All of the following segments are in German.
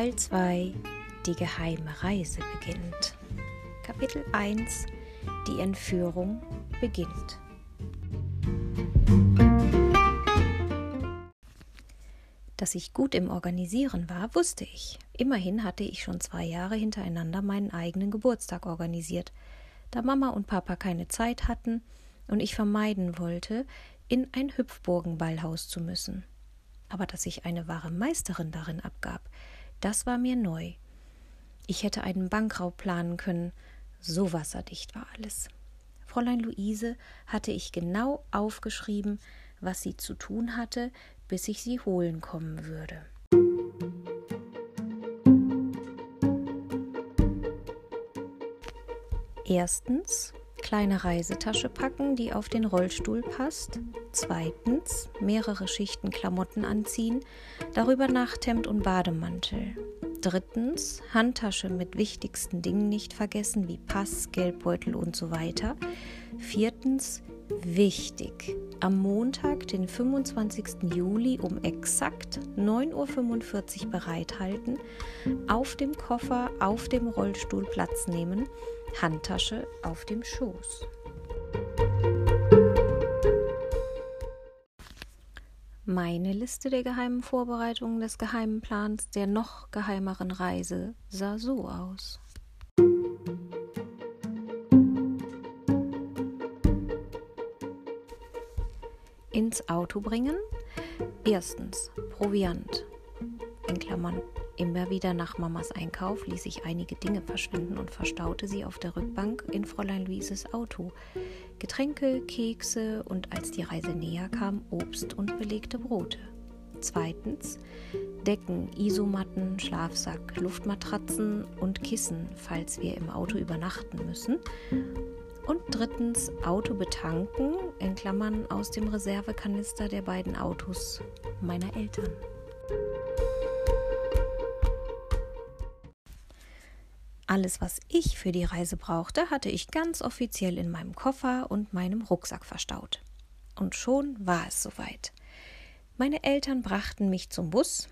Teil 2 Die geheime Reise beginnt. Kapitel 1 Die Entführung beginnt. Dass ich gut im Organisieren war, wusste ich. Immerhin hatte ich schon zwei Jahre hintereinander meinen eigenen Geburtstag organisiert. Da Mama und Papa keine Zeit hatten und ich vermeiden wollte, in ein Hüpfburgenballhaus zu müssen. Aber dass ich eine wahre Meisterin darin abgab, das war mir neu. Ich hätte einen Bankraub planen können, so wasserdicht war alles. Fräulein Luise hatte ich genau aufgeschrieben, was sie zu tun hatte, bis ich sie holen kommen würde. Erstens kleine Reisetasche packen, die auf den Rollstuhl passt. Zweitens mehrere Schichten Klamotten anziehen, darüber Nachthemd und Bademantel. Drittens Handtasche mit wichtigsten Dingen nicht vergessen, wie Pass, Geldbeutel und so weiter. Viertens wichtig. Am Montag, den 25. Juli um exakt 9.45 Uhr bereithalten, auf dem Koffer auf dem Rollstuhl Platz nehmen, Handtasche auf dem Schoß. Meine Liste der geheimen Vorbereitungen des geheimen Plans der noch geheimeren Reise sah so aus. ins Auto bringen. Erstens Proviant. In Klammern immer wieder nach Mamas Einkauf ließ ich einige Dinge verschwinden und verstaute sie auf der Rückbank in Fräulein Luises Auto. Getränke, Kekse und als die Reise näher kam, Obst und belegte Brote. Zweitens Decken, Isomatten, Schlafsack, Luftmatratzen und Kissen, falls wir im Auto übernachten müssen. Und drittens Auto betanken, in Klammern aus dem Reservekanister der beiden Autos meiner Eltern. Alles, was ich für die Reise brauchte, hatte ich ganz offiziell in meinem Koffer und meinem Rucksack verstaut. Und schon war es soweit. Meine Eltern brachten mich zum Bus,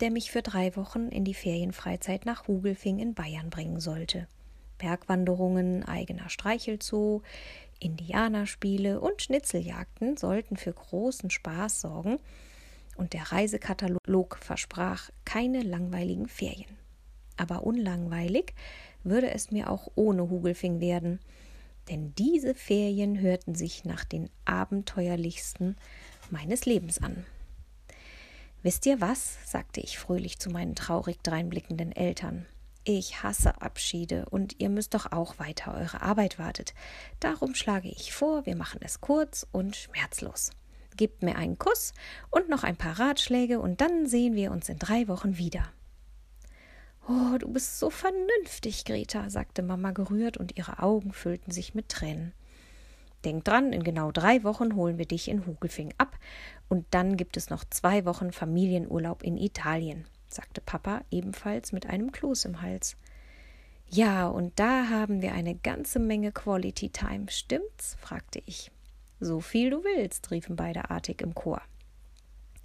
der mich für drei Wochen in die Ferienfreizeit nach Hugelfing in Bayern bringen sollte. Bergwanderungen, eigener Streichelzoo, Indianerspiele und Schnitzeljagden sollten für großen Spaß sorgen, und der Reisekatalog versprach keine langweiligen Ferien. Aber unlangweilig würde es mir auch ohne Hugelfing werden, denn diese Ferien hörten sich nach den abenteuerlichsten meines Lebens an. Wisst ihr was? sagte ich fröhlich zu meinen traurig dreinblickenden Eltern. Ich hasse Abschiede und ihr müsst doch auch weiter eure Arbeit wartet. Darum schlage ich vor, wir machen es kurz und schmerzlos. Gebt mir einen Kuss und noch ein paar Ratschläge und dann sehen wir uns in drei Wochen wieder. Oh, du bist so vernünftig, Greta, sagte Mama gerührt und ihre Augen füllten sich mit Tränen. Denk dran, in genau drei Wochen holen wir dich in Hugelfing ab und dann gibt es noch zwei Wochen Familienurlaub in Italien sagte Papa ebenfalls mit einem Kloß im Hals. Ja, und da haben wir eine ganze Menge Quality Time, stimmt's? fragte ich. So viel du willst, riefen beide artig im Chor.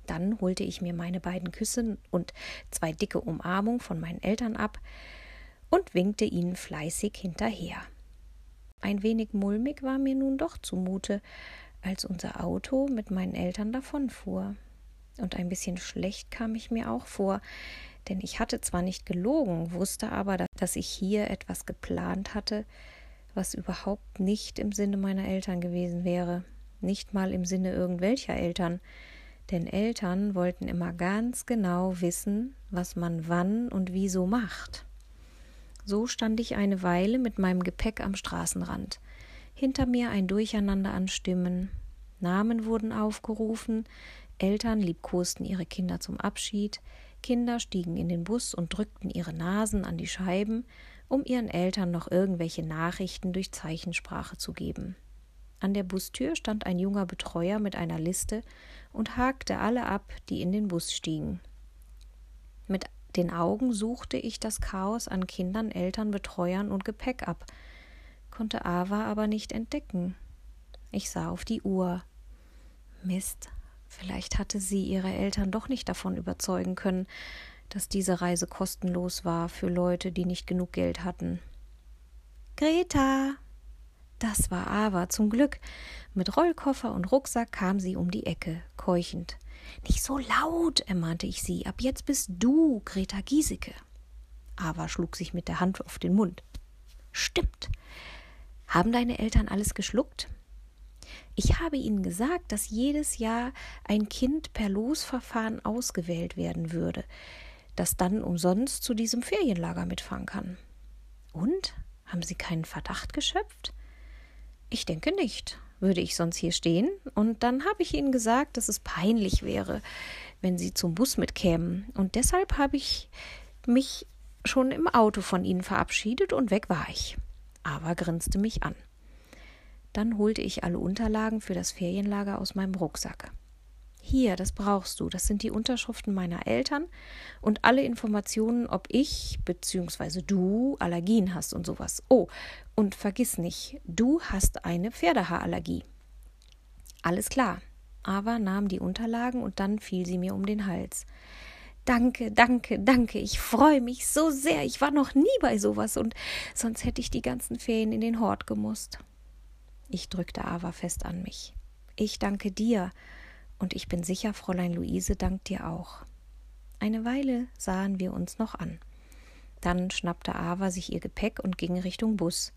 Dann holte ich mir meine beiden Küsse und zwei dicke Umarmungen von meinen Eltern ab und winkte ihnen fleißig hinterher. Ein wenig mulmig war mir nun doch zumute, als unser Auto mit meinen Eltern davonfuhr. Und ein bisschen schlecht kam ich mir auch vor, denn ich hatte zwar nicht gelogen, wusste aber, dass ich hier etwas geplant hatte, was überhaupt nicht im Sinne meiner Eltern gewesen wäre, nicht mal im Sinne irgendwelcher Eltern, denn Eltern wollten immer ganz genau wissen, was man wann und wieso macht. So stand ich eine Weile mit meinem Gepäck am Straßenrand. Hinter mir ein Durcheinander an Stimmen. Namen wurden aufgerufen, Eltern liebkosten ihre Kinder zum Abschied, Kinder stiegen in den Bus und drückten ihre Nasen an die Scheiben, um ihren Eltern noch irgendwelche Nachrichten durch Zeichensprache zu geben. An der Bustür stand ein junger Betreuer mit einer Liste und hakte alle ab, die in den Bus stiegen. Mit den Augen suchte ich das Chaos an Kindern, Eltern, Betreuern und Gepäck ab, konnte Ava aber nicht entdecken. Ich sah auf die Uhr. Mist, Vielleicht hatte sie ihre Eltern doch nicht davon überzeugen können, dass diese Reise kostenlos war für Leute, die nicht genug Geld hatten. Greta! Das war Ava zum Glück. Mit Rollkoffer und Rucksack kam sie um die Ecke, keuchend. Nicht so laut, ermahnte ich sie. Ab jetzt bist du Greta Giesecke. Ava schlug sich mit der Hand auf den Mund. Stimmt. Haben deine Eltern alles geschluckt? Ich habe ihnen gesagt, dass jedes Jahr ein Kind per Losverfahren ausgewählt werden würde, das dann umsonst zu diesem Ferienlager mitfahren kann. Und? Haben Sie keinen Verdacht geschöpft? Ich denke nicht. Würde ich sonst hier stehen? Und dann habe ich ihnen gesagt, dass es peinlich wäre, wenn sie zum Bus mitkämen. Und deshalb habe ich mich schon im Auto von ihnen verabschiedet und weg war ich. Aber grinste mich an. Dann holte ich alle Unterlagen für das Ferienlager aus meinem Rucksack. Hier, das brauchst du. Das sind die Unterschriften meiner Eltern und alle Informationen, ob ich bzw. du Allergien hast und sowas. Oh, und vergiss nicht, du hast eine Pferdehaarallergie. Alles klar. Ava nahm die Unterlagen und dann fiel sie mir um den Hals. Danke, danke, danke. Ich freue mich so sehr. Ich war noch nie bei sowas und sonst hätte ich die ganzen Ferien in den Hort gemusst. Ich drückte Ava fest an mich. Ich danke dir und ich bin sicher, Fräulein Luise dankt dir auch. Eine Weile sahen wir uns noch an. Dann schnappte Ava sich ihr Gepäck und ging Richtung Bus.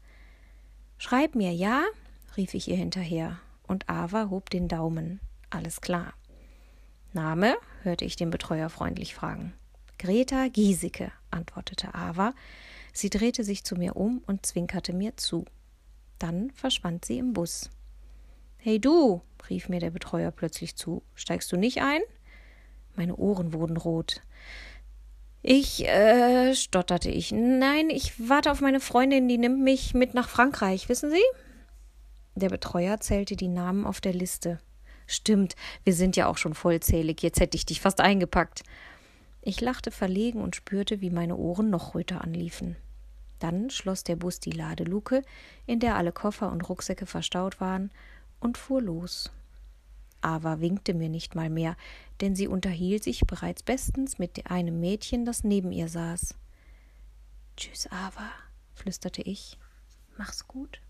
Schreib mir, ja? rief ich ihr hinterher, und Ava hob den Daumen. Alles klar. Name? hörte ich den Betreuer freundlich fragen. Greta Giesecke, antwortete Ava. Sie drehte sich zu mir um und zwinkerte mir zu. Dann verschwand sie im Bus. Hey du, rief mir der Betreuer plötzlich zu, steigst du nicht ein? Meine Ohren wurden rot. Ich, äh, stotterte ich. Nein, ich warte auf meine Freundin, die nimmt mich mit nach Frankreich, wissen Sie? Der Betreuer zählte die Namen auf der Liste. Stimmt, wir sind ja auch schon vollzählig, jetzt hätte ich dich fast eingepackt. Ich lachte verlegen und spürte, wie meine Ohren noch röter anliefen. Dann schloss der Bus die Ladeluke, in der alle Koffer und Rucksäcke verstaut waren, und fuhr los. Ava winkte mir nicht mal mehr, denn sie unterhielt sich bereits bestens mit einem Mädchen, das neben ihr saß. Tschüss, Ava, flüsterte ich. Mach's gut.